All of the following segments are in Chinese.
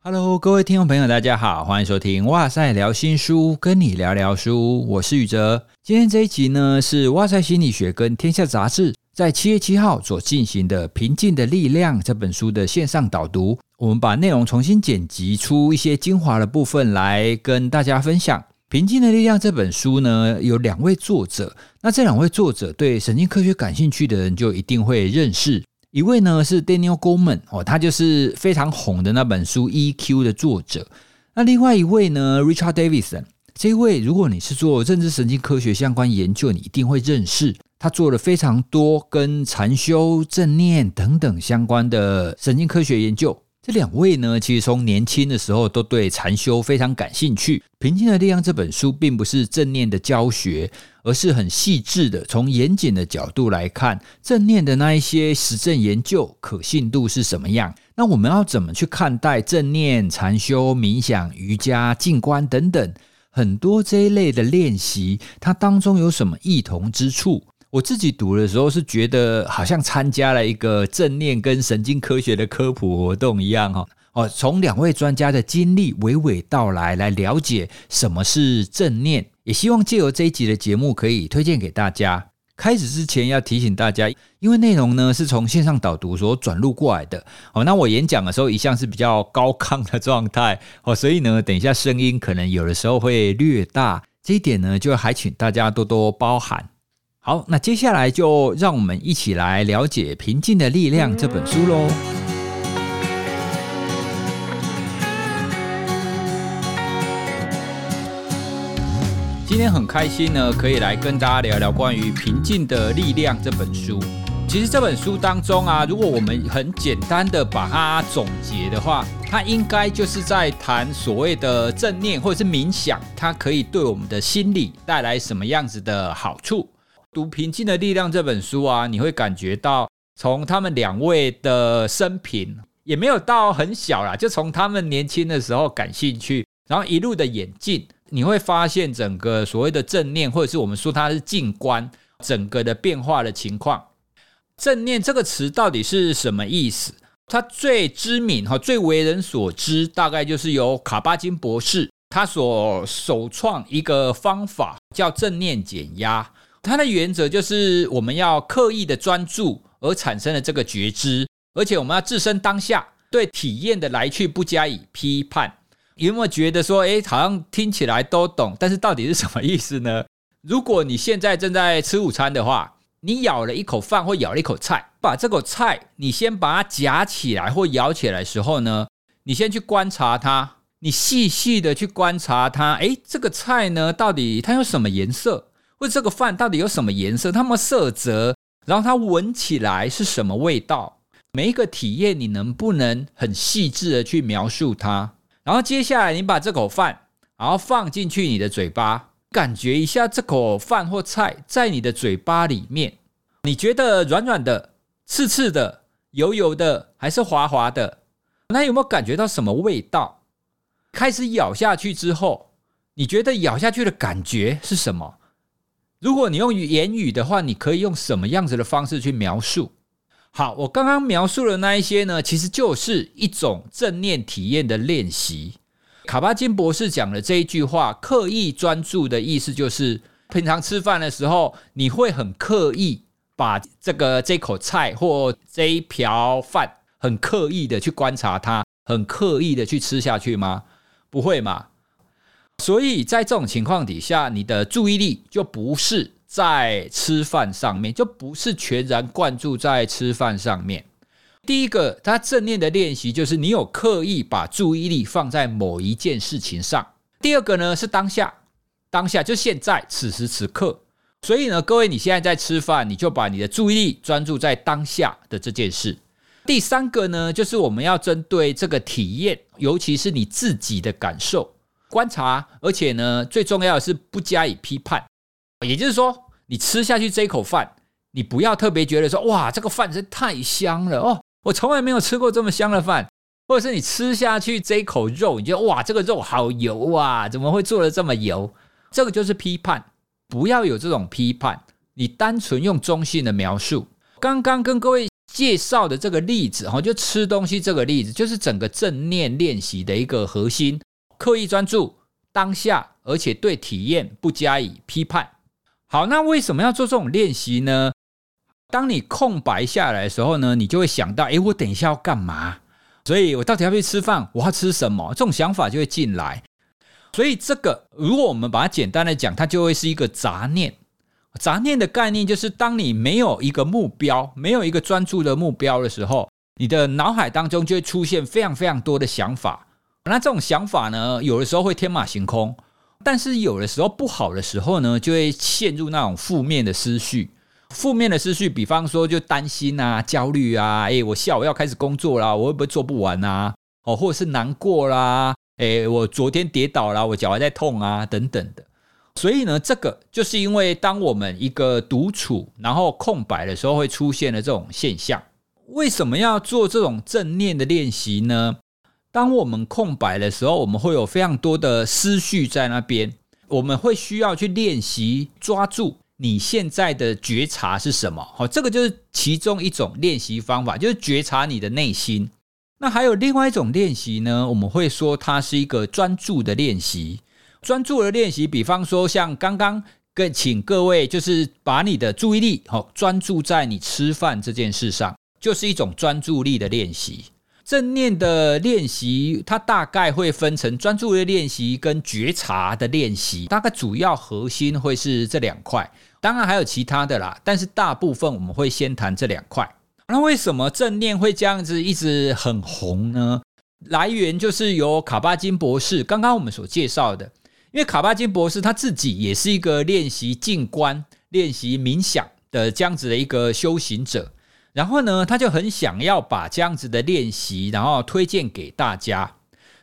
Hello，各位听众朋友，大家好，欢迎收听哇塞聊新书，跟你聊聊书，我是宇哲。今天这一集呢，是哇塞心理学跟天下杂志在七月七号所进行的《平静的力量》这本书的线上导读。我们把内容重新剪辑出一些精华的部分来跟大家分享。《平静的力量》这本书呢，有两位作者，那这两位作者对神经科学感兴趣的人就一定会认识。一位呢是 Daniel Goleman 哦，他就是非常红的那本书 EQ 的作者。那另外一位呢，Richard Davidson，这位如果你是做认知神经科学相关研究，你一定会认识。他做了非常多跟禅修、正念等等相关的神经科学研究。这两位呢，其实从年轻的时候都对禅修非常感兴趣。《平静的力量》这本书并不是正念的教学，而是很细致的从严谨的角度来看正念的那一些实证研究可信度是什么样。那我们要怎么去看待正念、禅修、冥想、瑜伽、静观等等很多这一类的练习，它当中有什么异同之处？我自己读的时候是觉得好像参加了一个正念跟神经科学的科普活动一样哈哦，从两位专家的经历娓娓道来，来了解什么是正念，也希望借由这一集的节目可以推荐给大家。开始之前要提醒大家，因为内容呢是从线上导读所转录过来的哦，那我演讲的时候一向是比较高亢的状态哦，所以呢，等一下声音可能有的时候会略大，这一点呢就还请大家多多包涵。好，那接下来就让我们一起来了解《平静的力量》这本书喽。今天很开心呢，可以来跟大家聊聊关于《平静的力量》这本书。其实这本书当中啊，如果我们很简单的把它总结的话，它应该就是在谈所谓的正念或者是冥想，它可以对我们的心理带来什么样子的好处。读《平静的力量》这本书啊，你会感觉到从他们两位的生平也没有到很小啦，就从他们年轻的时候感兴趣，然后一路的演进，你会发现整个所谓的正念，或者是我们说它是静观，整个的变化的情况。正念这个词到底是什么意思？它最知名哈，最为人所知，大概就是由卡巴金博士他所首创一个方法，叫正念减压。它的原则就是我们要刻意的专注而产生的这个觉知，而且我们要置身当下，对体验的来去不加以批判。有没有觉得说，哎，好像听起来都懂，但是到底是什么意思呢？如果你现在正在吃午餐的话，你咬了一口饭或咬了一口菜，把这口菜你先把它夹起来或咬起来的时候呢，你先去观察它，你细细的去观察它，哎，这个菜呢，到底它有什么颜色？或者这个饭到底有什么颜色？它们色泽，然后它闻起来是什么味道？每一个体验，你能不能很细致的去描述它？然后接下来，你把这口饭，然后放进去你的嘴巴，感觉一下这口饭或菜在你的嘴巴里面，你觉得软软的、刺刺的、油油的，还是滑滑的？那有没有感觉到什么味道？开始咬下去之后，你觉得咬下去的感觉是什么？如果你用言语的话，你可以用什么样子的方式去描述？好，我刚刚描述的那一些呢，其实就是一种正念体验的练习。卡巴金博士讲的这一句话，刻意专注的意思就是，平常吃饭的时候，你会很刻意把这个这口菜或这一瓢饭，很刻意的去观察它，很刻意的去吃下去吗？不会嘛？所以在这种情况底下，你的注意力就不是在吃饭上面，就不是全然灌注在吃饭上面。第一个，他正念的练习就是你有刻意把注意力放在某一件事情上。第二个呢是当下，当下就现在此时此刻。所以呢，各位你现在在吃饭，你就把你的注意力专注在当下的这件事。第三个呢，就是我们要针对这个体验，尤其是你自己的感受。观察，而且呢，最重要的是不加以批判。也就是说，你吃下去这一口饭，你不要特别觉得说，哇，这个饭真太香了哦，我从来没有吃过这么香的饭。或者是你吃下去这一口肉，你觉得哇，这个肉好油啊，怎么会做的这么油？这个就是批判，不要有这种批判，你单纯用中性的描述。刚刚跟各位介绍的这个例子哈，就吃东西这个例子，就是整个正念练习的一个核心：刻意专注当下，而且对体验不加以批判。好，那为什么要做这种练习呢？当你空白下来的时候呢，你就会想到：诶，我等一下要干嘛？所以我到底要不要吃饭？我要吃什么？这种想法就会进来。所以这个，如果我们把它简单的讲，它就会是一个杂念。杂念的概念就是，当你没有一个目标，没有一个专注的目标的时候，你的脑海当中就会出现非常非常多的想法。那这种想法呢，有的时候会天马行空，但是有的时候不好的时候呢，就会陷入那种负面的思绪。负面的思绪，比方说就担心啊、焦虑啊，诶，我下午要开始工作啦，我会不会做不完啊？哦，或者是难过啦，诶，我昨天跌倒了，我脚还在痛啊，等等的。所以呢，这个就是因为当我们一个独处然后空白的时候，会出现的这种现象。为什么要做这种正念的练习呢？当我们空白的时候，我们会有非常多的思绪在那边，我们会需要去练习抓住你现在的觉察是什么。好，这个就是其中一种练习方法，就是觉察你的内心。那还有另外一种练习呢？我们会说它是一个专注的练习。专注的练习，比方说像刚刚跟请各位，就是把你的注意力好专注在你吃饭这件事上，就是一种专注力的练习。正念的练习，它大概会分成专注的练习跟觉察的练习，大概主要核心会是这两块。当然还有其他的啦，但是大部分我们会先谈这两块。那为什么正念会这样子一直很红呢？来源就是由卡巴金博士刚刚我们所介绍的。因为卡巴金博士他自己也是一个练习静观、练习冥想的这样子的一个修行者，然后呢，他就很想要把这样子的练习，然后推荐给大家。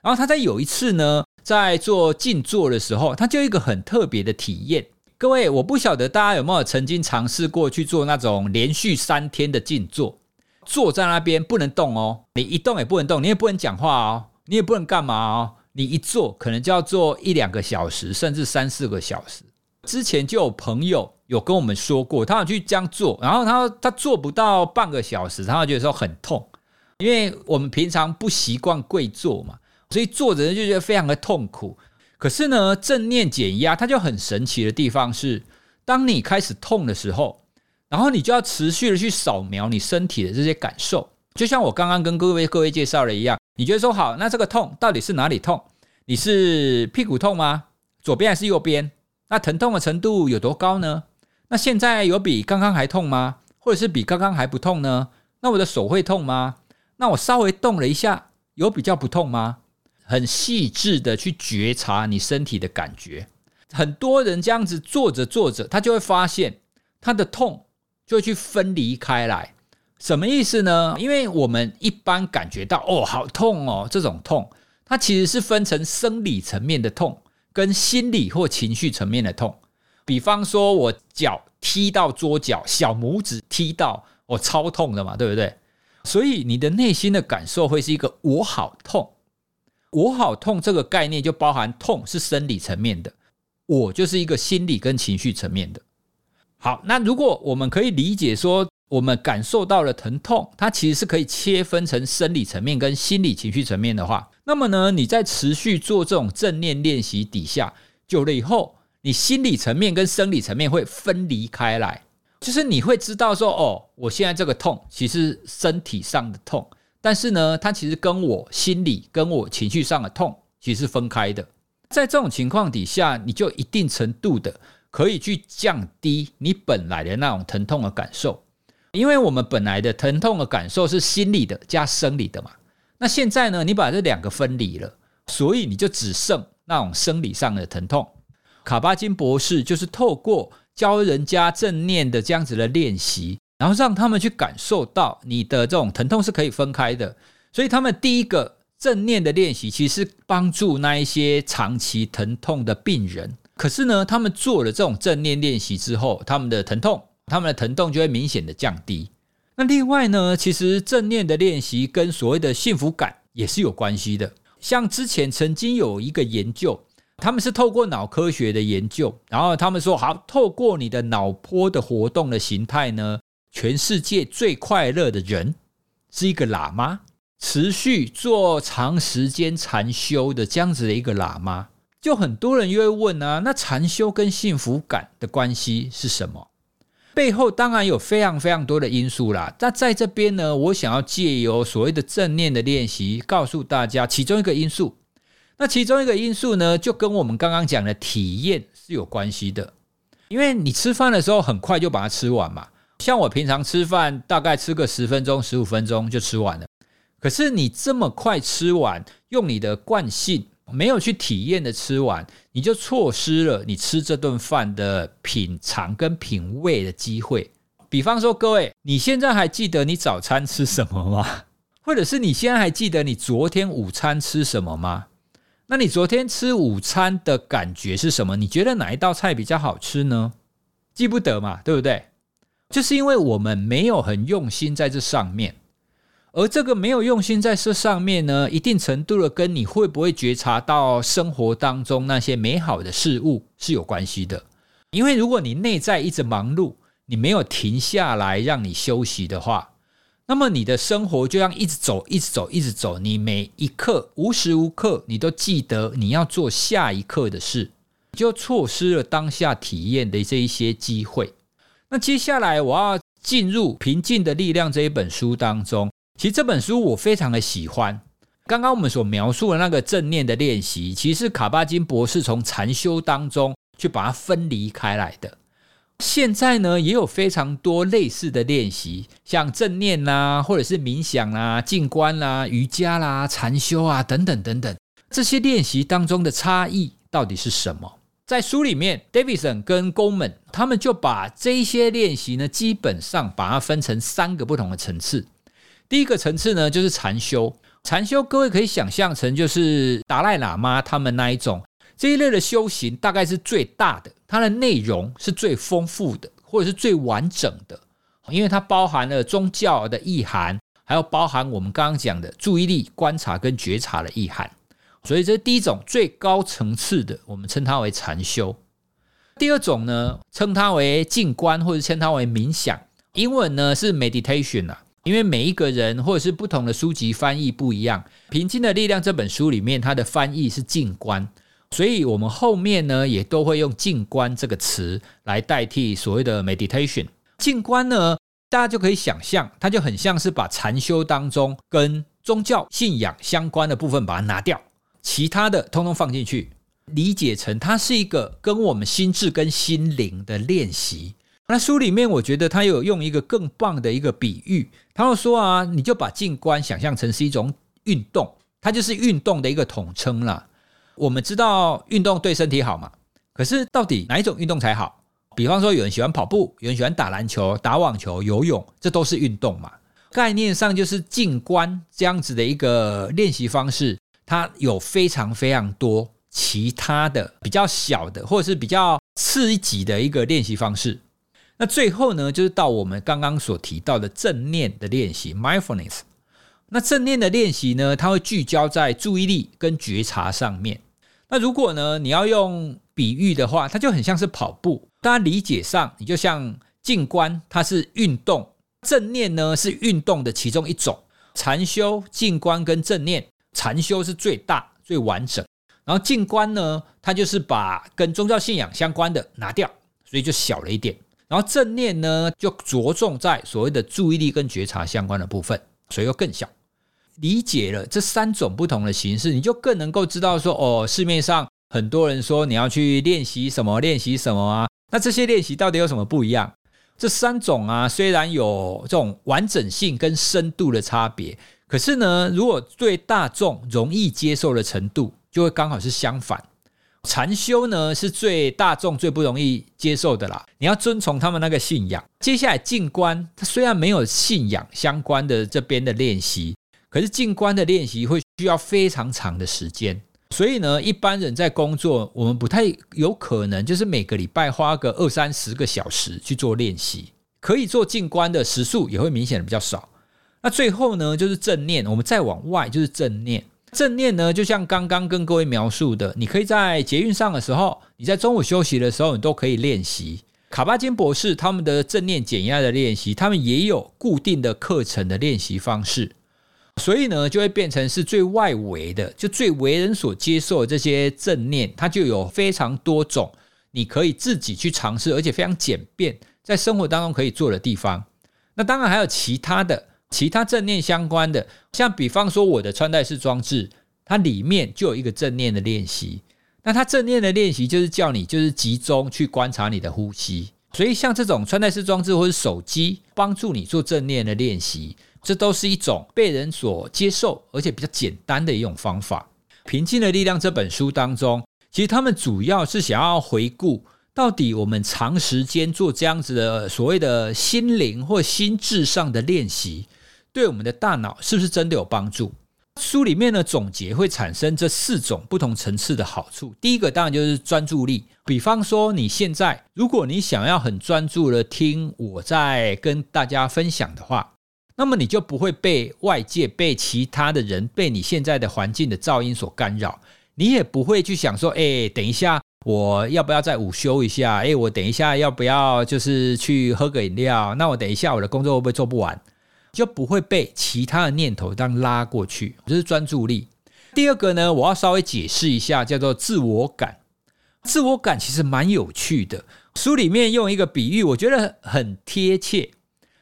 然后他在有一次呢，在做静坐的时候，他就一个很特别的体验。各位，我不晓得大家有没有曾经尝试过去做那种连续三天的静坐，坐在那边不能动哦，你一动也不能动，你也不能讲话哦，你也不能干嘛哦。你一坐可能就要坐一两个小时，甚至三四个小时。之前就有朋友有跟我们说过，他想去这样做，然后他他做不到半个小时，他觉得说很痛，因为我们平常不习惯跪坐嘛，所以坐着就觉得非常的痛苦。可是呢，正念减压它就很神奇的地方是，当你开始痛的时候，然后你就要持续的去扫描你身体的这些感受，就像我刚刚跟各位各位介绍的一样。你觉得说好，那这个痛到底是哪里痛？你是屁股痛吗？左边还是右边？那疼痛的程度有多高呢？那现在有比刚刚还痛吗？或者是比刚刚还不痛呢？那我的手会痛吗？那我稍微动了一下，有比较不痛吗？很细致的去觉察你身体的感觉。很多人这样子做着做着，他就会发现他的痛就会去分离开来。什么意思呢？因为我们一般感觉到哦，好痛哦，这种痛，它其实是分成生理层面的痛，跟心理或情绪层面的痛。比方说，我脚踢到桌角，小拇指踢到，我超痛的嘛，对不对？所以你的内心的感受会是一个我好痛，我好痛这个概念就包含痛是生理层面的，我就是一个心理跟情绪层面的。好，那如果我们可以理解说。我们感受到了疼痛，它其实是可以切分成生理层面跟心理情绪层面的话，那么呢，你在持续做这种正念练习底下，久了以后，你心理层面跟生理层面会分离开来，就是你会知道说，哦，我现在这个痛其实身体上的痛，但是呢，它其实跟我心理跟我情绪上的痛其实是分开的。在这种情况底下，你就一定程度的可以去降低你本来的那种疼痛的感受。因为我们本来的疼痛的感受是心理的加生理的嘛，那现在呢，你把这两个分离了，所以你就只剩那种生理上的疼痛。卡巴金博士就是透过教人家正念的这样子的练习，然后让他们去感受到你的这种疼痛是可以分开的。所以他们第一个正念的练习，其实是帮助那一些长期疼痛的病人。可是呢，他们做了这种正念练习之后，他们的疼痛。他们的疼痛就会明显的降低。那另外呢，其实正念的练习跟所谓的幸福感也是有关系的。像之前曾经有一个研究，他们是透过脑科学的研究，然后他们说好，透过你的脑波的活动的形态呢，全世界最快乐的人是一个喇嘛，持续做长时间禅修的这样子的一个喇嘛，就很多人又会问啊，那禅修跟幸福感的关系是什么？背后当然有非常非常多的因素啦。那在这边呢，我想要借由所谓的正念的练习，告诉大家其中一个因素。那其中一个因素呢，就跟我们刚刚讲的体验是有关系的。因为你吃饭的时候很快就把它吃完嘛，像我平常吃饭大概吃个十分钟、十五分钟就吃完了。可是你这么快吃完，用你的惯性没有去体验的吃完，你就错失了你吃这顿饭的品尝跟品味的机会。比方说，各位，你现在还记得你早餐吃什么吗？或者是你现在还记得你昨天午餐吃什么吗？那你昨天吃午餐的感觉是什么？你觉得哪一道菜比较好吃呢？记不得嘛，对不对？就是因为我们没有很用心在这上面，而这个没有用心在这上面呢，一定程度的跟你会不会觉察到生活当中那些美好的事物是有关系的。因为如果你内在一直忙碌，你没有停下来让你休息的话。那么你的生活就像一直走，一直走，一直走。你每一刻无时无刻，你都记得你要做下一刻的事，就错失了当下体验的这一些机会。那接下来我要进入《平静的力量》这一本书当中。其实这本书我非常的喜欢。刚刚我们所描述的那个正念的练习，其实卡巴金博士从禅修当中去把它分离开来的。现在呢，也有非常多类似的练习，像正念啦，或者是冥想啦、静观啦、瑜伽啦、禅修啊等等等等。这些练习当中的差异到底是什么？在书里面，Davidson 跟 Goleman 他们就把这些练习呢，基本上把它分成三个不同的层次。第一个层次呢，就是禅修。禅修，各位可以想象成就是达赖喇嘛他们那一种。这一类的修行大概是最大的，它的内容是最丰富的，或者是最完整的，因为它包含了宗教的意涵，还有包含我们刚刚讲的注意力、观察跟觉察的意涵。所以这是第一种最高层次的，我们称它为禅修。第二种呢，称它为静观，或者称它为冥想。英文呢是 meditation 啊，因为每一个人或者是不同的书籍翻译不一样。《平静的力量》这本书里面，它的翻译是静观。所以，我们后面呢也都会用“静观”这个词来代替所谓的 meditation。静观呢，大家就可以想象，它就很像是把禅修当中跟宗教信仰相关的部分把它拿掉，其他的通通放进去，理解成它是一个跟我们心智跟心灵的练习。那书里面，我觉得他有用一个更棒的一个比喻，他会说啊，你就把静观想象成是一种运动，它就是运动的一个统称了。我们知道运动对身体好嘛？可是到底哪一种运动才好？比方说，有人喜欢跑步，有人喜欢打篮球、打网球、游泳，这都是运动嘛？概念上就是静观这样子的一个练习方式，它有非常非常多其他的比较小的，或者是比较次一级的一个练习方式。那最后呢，就是到我们刚刚所提到的正念的练习 （mindfulness）。那正念的练习呢，它会聚焦在注意力跟觉察上面。那如果呢，你要用比喻的话，它就很像是跑步。大家理解上，你就像静观，它是运动；正念呢是运动的其中一种。禅修、静观跟正念，禅修是最大最完整，然后静观呢，它就是把跟宗教信仰相关的拿掉，所以就小了一点。然后正念呢，就着重在所谓的注意力跟觉察相关的部分，所以又更小。理解了这三种不同的形式，你就更能够知道说，哦，市面上很多人说你要去练习什么，练习什么啊？那这些练习到底有什么不一样？这三种啊，虽然有这种完整性跟深度的差别，可是呢，如果对大众容易接受的程度，就会刚好是相反。禅修呢，是最大众最不容易接受的啦，你要遵从他们那个信仰。接下来静观，它虽然没有信仰相关的这边的练习。可是静观的练习会需要非常长的时间，所以呢，一般人在工作，我们不太有可能就是每个礼拜花个二三十个小时去做练习。可以做静观的时数也会明显的比较少。那最后呢，就是正念，我们再往外就是正念。正念呢，就像刚刚跟各位描述的，你可以在捷运上的时候，你在中午休息的时候，你都可以练习。卡巴金博士他们的正念减压的练习，他们也有固定的课程的练习方式，所以呢，就会变成是最外围的，就最为人所接受的这些正念，它就有非常多种你可以自己去尝试，而且非常简便，在生活当中可以做的地方。那当然还有其他的。其他正念相关的，像比方说我的穿戴式装置，它里面就有一个正念的练习。那它正念的练习就是叫你就是集中去观察你的呼吸。所以像这种穿戴式装置或者手机帮助你做正念的练习，这都是一种被人所接受而且比较简单的一种方法。《平静的力量》这本书当中，其实他们主要是想要回顾到底我们长时间做这样子的所谓的心灵或心智上的练习。对我们的大脑是不是真的有帮助？书里面的总结会产生这四种不同层次的好处。第一个当然就是专注力，比方说你现在如果你想要很专注的听我在跟大家分享的话，那么你就不会被外界、被其他的人、被你现在的环境的噪音所干扰，你也不会去想说，哎，等一下我要不要再午休一下？哎，我等一下要不要就是去喝个饮料？那我等一下我的工作会不会做不完？就不会被其他的念头当拉过去，这是专注力。第二个呢，我要稍微解释一下，叫做自我感。自我感其实蛮有趣的，书里面用一个比喻，我觉得很贴切。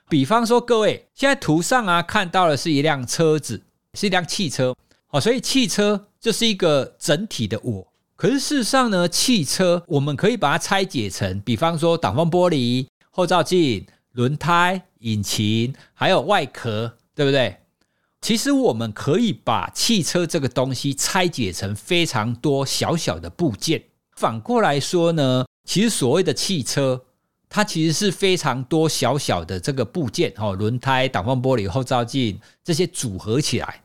比方说，各位现在图上啊看到的是一辆车子，是一辆汽车，好，所以汽车就是一个整体的我。可是事实上呢，汽车我们可以把它拆解成，比方说挡风玻璃、后照镜、轮胎。引擎还有外壳，对不对？其实我们可以把汽车这个东西拆解成非常多小小的部件。反过来说呢，其实所谓的汽车，它其实是非常多小小的这个部件，哦，轮胎、挡风玻璃、后照镜这些组合起来，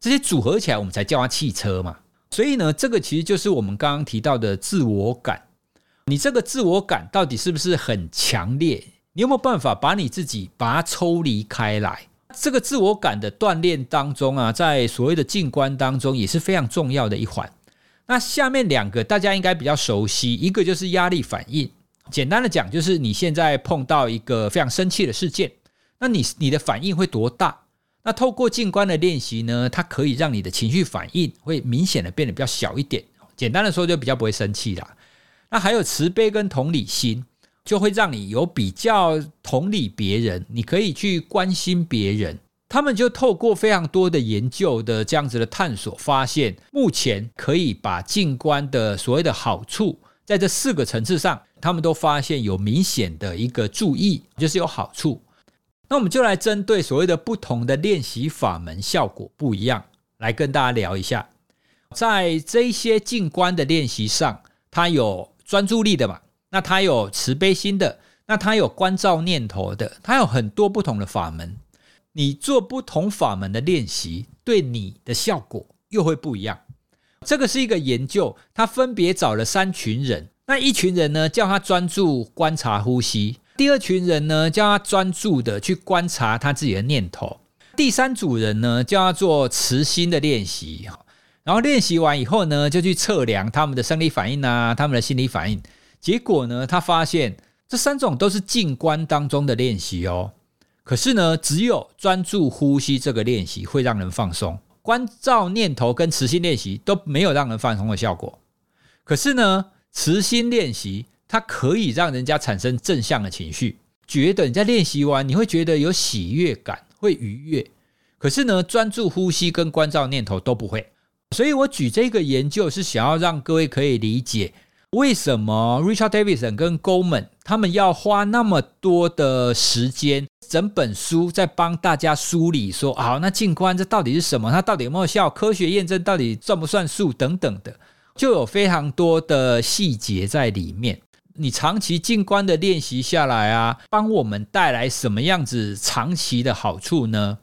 这些组合起来，我们才叫它汽车嘛。所以呢，这个其实就是我们刚刚提到的自我感。你这个自我感到底是不是很强烈？你有没有办法把你自己把它抽离开来？这个自我感的锻炼当中啊，在所谓的静观当中也是非常重要的一环。那下面两个大家应该比较熟悉，一个就是压力反应。简单的讲，就是你现在碰到一个非常生气的事件，那你你的反应会多大？那透过静观的练习呢，它可以让你的情绪反应会明显的变得比较小一点。简单的说，就比较不会生气啦。那还有慈悲跟同理心。就会让你有比较同理别人，你可以去关心别人。他们就透过非常多的研究的这样子的探索，发现目前可以把静观的所谓的好处，在这四个层次上，他们都发现有明显的一个注意，就是有好处。那我们就来针对所谓的不同的练习法门，效果不一样，来跟大家聊一下。在这些静观的练习上，它有专注力的嘛？那它有慈悲心的，那它有关照念头的，它有很多不同的法门。你做不同法门的练习，对你的效果又会不一样。这个是一个研究，他分别找了三群人。那一群人呢，叫他专注观察呼吸；第二群人呢，叫他专注的去观察他自己的念头；第三组人呢，叫他做慈心的练习。然后练习完以后呢，就去测量他们的生理反应啊，他们的心理反应。结果呢，他发现这三种都是静观当中的练习哦。可是呢，只有专注呼吸这个练习会让人放松，关照念头跟慈心练习都没有让人放松的效果。可是呢，慈心练习它可以让人家产生正向的情绪，觉得你在练习完你会觉得有喜悦感，会愉悦。可是呢，专注呼吸跟关照念头都不会。所以我举这个研究是想要让各位可以理解。为什么 Richard Davidson 跟 Goldman 他们要花那么多的时间，整本书在帮大家梳理说，好，那静观这到底是什么？它到底有没有效？科学验证到底算不算数？等等的，就有非常多的细节在里面。你长期静观的练习下来啊，帮我们带来什么样子长期的好处呢？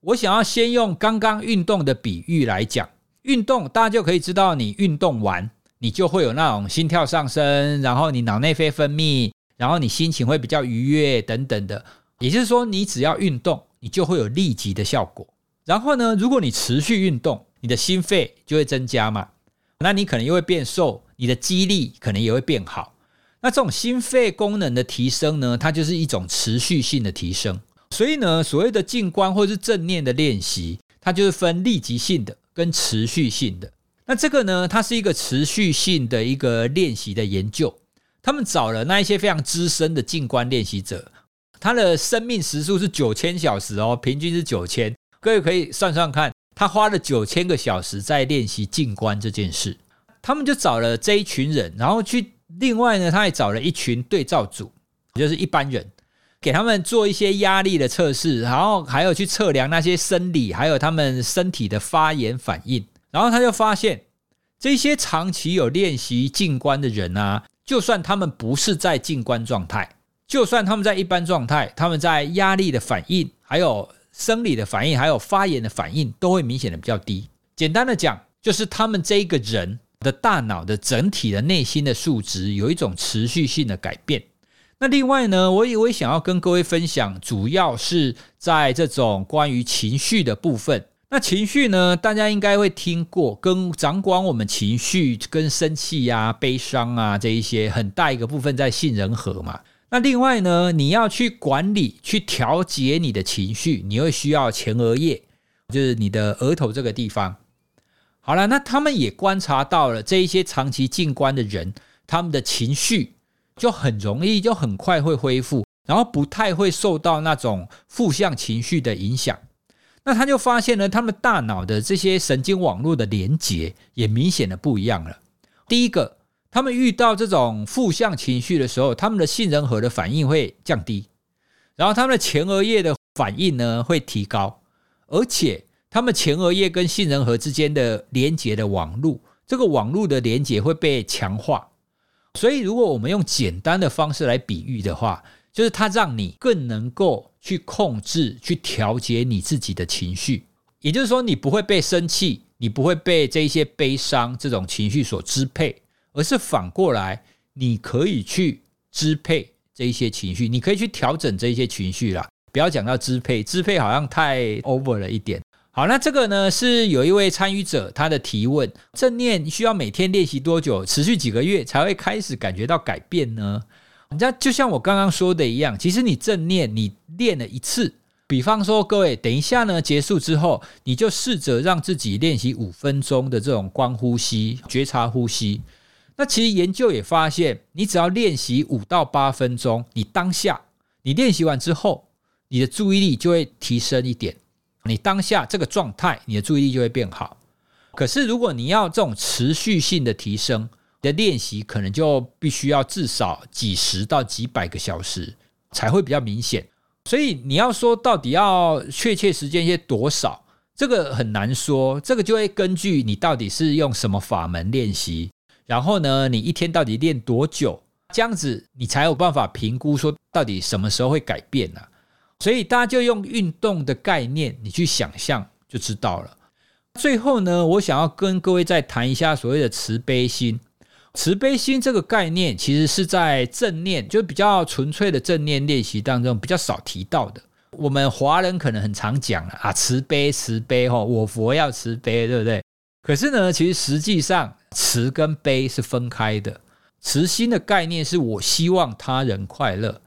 我想要先用刚刚运动的比喻来讲，运动大家就可以知道，你运动完。你就会有那种心跳上升，然后你脑内啡分泌，然后你心情会比较愉悦等等的。也就是说，你只要运动，你就会有立即的效果。然后呢，如果你持续运动，你的心肺就会增加嘛，那你可能又会变瘦，你的肌力可能也会变好。那这种心肺功能的提升呢，它就是一种持续性的提升。所以呢，所谓的静观或是正念的练习，它就是分立即性的跟持续性的。那这个呢，它是一个持续性的一个练习的研究。他们找了那一些非常资深的静观练习者，他的生命时数是九千小时哦，平均是九千。各位可以算算看，他花了九千个小时在练习静观这件事。他们就找了这一群人，然后去另外呢，他还找了一群对照组，就是一般人。给他们做一些压力的测试，然后还有去测量那些生理，还有他们身体的发炎反应。然后他就发现，这些长期有练习静观的人啊，就算他们不是在静观状态，就算他们在一般状态，他们在压力的反应、还有生理的反应、还有发炎的反应，都会明显的比较低。简单的讲，就是他们这一个人的大脑的整体的内心的数值有一种持续性的改变。那另外呢，我也我想要跟各位分享，主要是在这种关于情绪的部分。那情绪呢，大家应该会听过，跟掌管我们情绪、跟生气呀、悲伤啊这一些很大一个部分在杏仁核嘛。那另外呢，你要去管理、去调节你的情绪，你会需要前额叶，就是你的额头这个地方。好了，那他们也观察到了这一些长期静观的人，他们的情绪。就很容易，就很快会恢复，然后不太会受到那种负向情绪的影响。那他就发现呢，他们大脑的这些神经网络的连接也明显的不一样了。第一个，他们遇到这种负向情绪的时候，他们的杏仁核的反应会降低，然后他们的前额叶的反应呢会提高，而且他们前额叶跟杏仁核之间的连接的网络，这个网络的连接会被强化。所以，如果我们用简单的方式来比喻的话，就是它让你更能够去控制、去调节你自己的情绪。也就是说，你不会被生气，你不会被这一些悲伤这种情绪所支配，而是反过来，你可以去支配这一些情绪，你可以去调整这一些情绪啦。不要讲到支配，支配好像太 over 了一点。好，那这个呢是有一位参与者他的提问：正念需要每天练习多久，持续几个月才会开始感觉到改变呢？人家就像我刚刚说的一样，其实你正念你练了一次，比方说各位等一下呢结束之后，你就试着让自己练习五分钟的这种观呼吸、觉察呼吸。那其实研究也发现，你只要练习五到八分钟，你当下你练习完之后，你的注意力就会提升一点。你当下这个状态，你的注意力就会变好。可是，如果你要这种持续性的提升的练习，可能就必须要至少几十到几百个小时才会比较明显。所以，你要说到底要确切时间些多少，这个很难说。这个就会根据你到底是用什么法门练习，然后呢，你一天到底练多久，这样子你才有办法评估说到底什么时候会改变呢？所以大家就用运动的概念，你去想象就知道了。最后呢，我想要跟各位再谈一下所谓的慈悲心。慈悲心这个概念，其实是在正念，就比较纯粹的正念练习当中比较少提到的。我们华人可能很常讲啊，慈悲慈悲哈，我佛要慈悲，对不对？可是呢，其实实际上慈跟悲是分开的。慈心的概念是我希望他人快乐。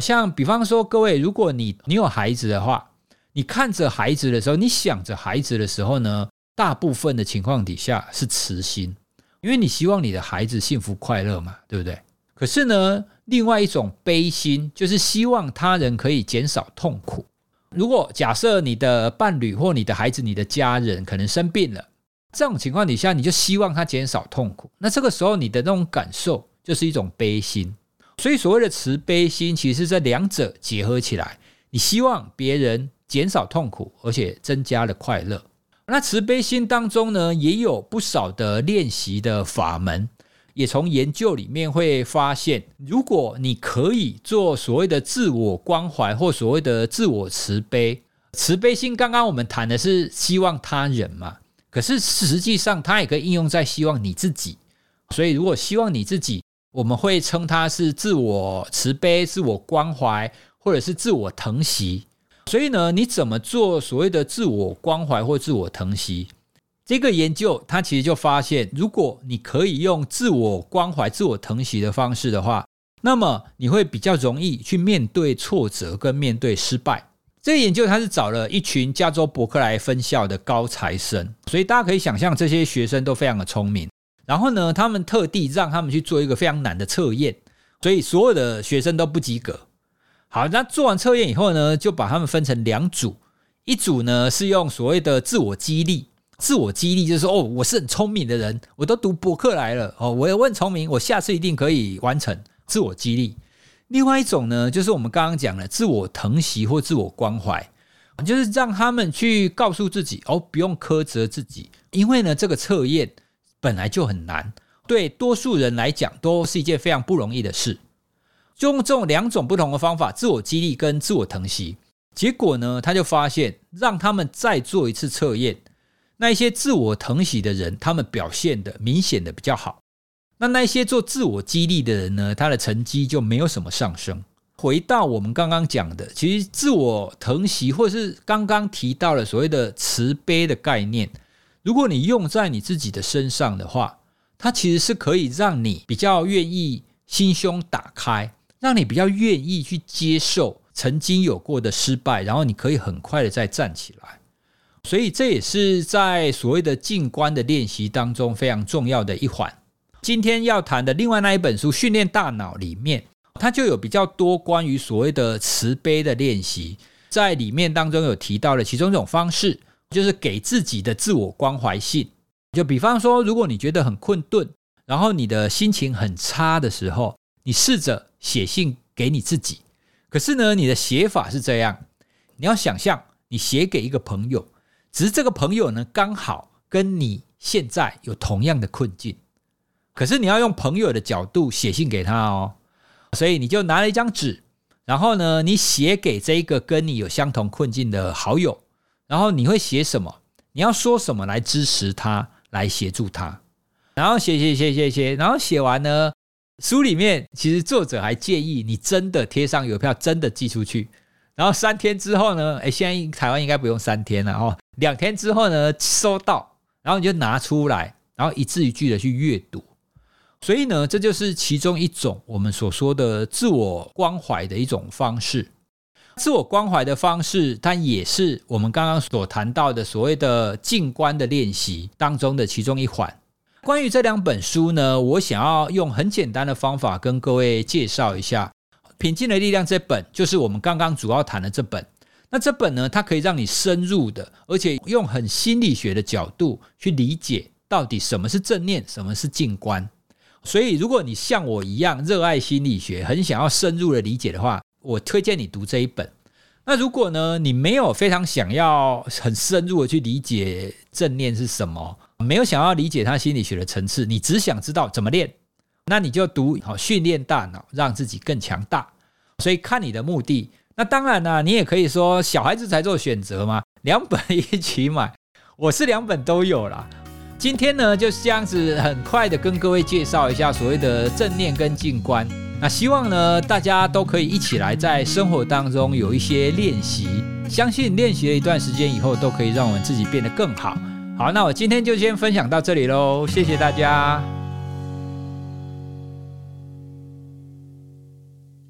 像比方说，各位，如果你你有孩子的话，你看着孩子的时候，你想着孩子的时候呢，大部分的情况底下是慈心，因为你希望你的孩子幸福快乐嘛，对不对？可是呢，另外一种悲心就是希望他人可以减少痛苦。如果假设你的伴侣或你的孩子、你的家人可能生病了，这种情况底下，你就希望他减少痛苦，那这个时候你的那种感受就是一种悲心。所以，所谓的慈悲心，其实这两者结合起来，你希望别人减少痛苦，而且增加了快乐。那慈悲心当中呢，也有不少的练习的法门，也从研究里面会发现，如果你可以做所谓的自我关怀或所谓的自我慈悲，慈悲心刚刚我们谈的是希望他人嘛，可是实际上它也可以应用在希望你自己。所以，如果希望你自己，我们会称它是自我慈悲、自我关怀，或者是自我疼惜。所以呢，你怎么做所谓的自我关怀或自我疼惜？这个研究它其实就发现，如果你可以用自我关怀、自我疼惜的方式的话，那么你会比较容易去面对挫折跟面对失败。这个研究他是找了一群加州伯克莱分校的高材生，所以大家可以想象这些学生都非常的聪明。然后呢，他们特地让他们去做一个非常难的测验，所以所有的学生都不及格。好，那做完测验以后呢，就把他们分成两组，一组呢是用所谓的自我激励，自我激励就是说，哦，我是很聪明的人，我都读博客来了，哦，我也很聪明，我下次一定可以完成。自我激励。另外一种呢，就是我们刚刚讲的自我疼惜或自我关怀，就是让他们去告诉自己，哦，不用苛责自己，因为呢，这个测验本来就很难，对多数人来讲都是一件非常不容易的事。就用这种两种不同的方法，自我激励跟自我疼惜，结果呢，他就发现，让他们再做一次测验，那一些自我疼惜的人，他们表现的明显的比较好。那那些做自我激励的人呢，他的成绩就没有什么上升。回到我们刚刚讲的，其实自我疼惜，或是刚刚提到了所谓的慈悲的概念，如果你用在你自己的身上的话，它其实是可以让你比较愿意心胸打开。让你比较愿意去接受曾经有过的失败，然后你可以很快的再站起来。所以这也是在所谓的静观的练习当中非常重要的一环。今天要谈的另外那一本书《训练大脑》里面，它就有比较多关于所谓的慈悲的练习，在里面当中有提到了其中一种方式，就是给自己的自我关怀信。就比方说，如果你觉得很困顿，然后你的心情很差的时候，你试着。写信给你自己，可是呢，你的写法是这样：你要想象你写给一个朋友，只是这个朋友呢刚好跟你现在有同样的困境，可是你要用朋友的角度写信给他哦。所以你就拿了一张纸，然后呢，你写给这一个跟你有相同困境的好友，然后你会写什么？你要说什么来支持他，来协助他？然后写写写写写，然后写完呢？书里面其实作者还建议你真的贴上邮票，真的寄出去，然后三天之后呢，哎，现在台湾应该不用三天了哦，两天之后呢收到，然后你就拿出来，然后一字一句的去阅读。所以呢，这就是其中一种我们所说的自我关怀的一种方式。自我关怀的方式，它也是我们刚刚所谈到的所谓的静观的练习当中的其中一环。关于这两本书呢，我想要用很简单的方法跟各位介绍一下《平静的力量》这本，就是我们刚刚主要谈的这本。那这本呢，它可以让你深入的，而且用很心理学的角度去理解到底什么是正念，什么是静观。所以，如果你像我一样热爱心理学，很想要深入的理解的话，我推荐你读这一本。那如果呢，你没有非常想要很深入的去理解正念是什么？没有想要理解他心理学的层次，你只想知道怎么练，那你就读好训练大脑，让自己更强大。所以看你的目的。那当然呢，你也可以说小孩子才做选择嘛，两本一起买。我是两本都有啦。今天呢就是这样子，很快的跟各位介绍一下所谓的正念跟静观。那希望呢大家都可以一起来在生活当中有一些练习，相信练习了一段时间以后，都可以让我们自己变得更好。好，那我今天就先分享到这里喽，谢谢大家。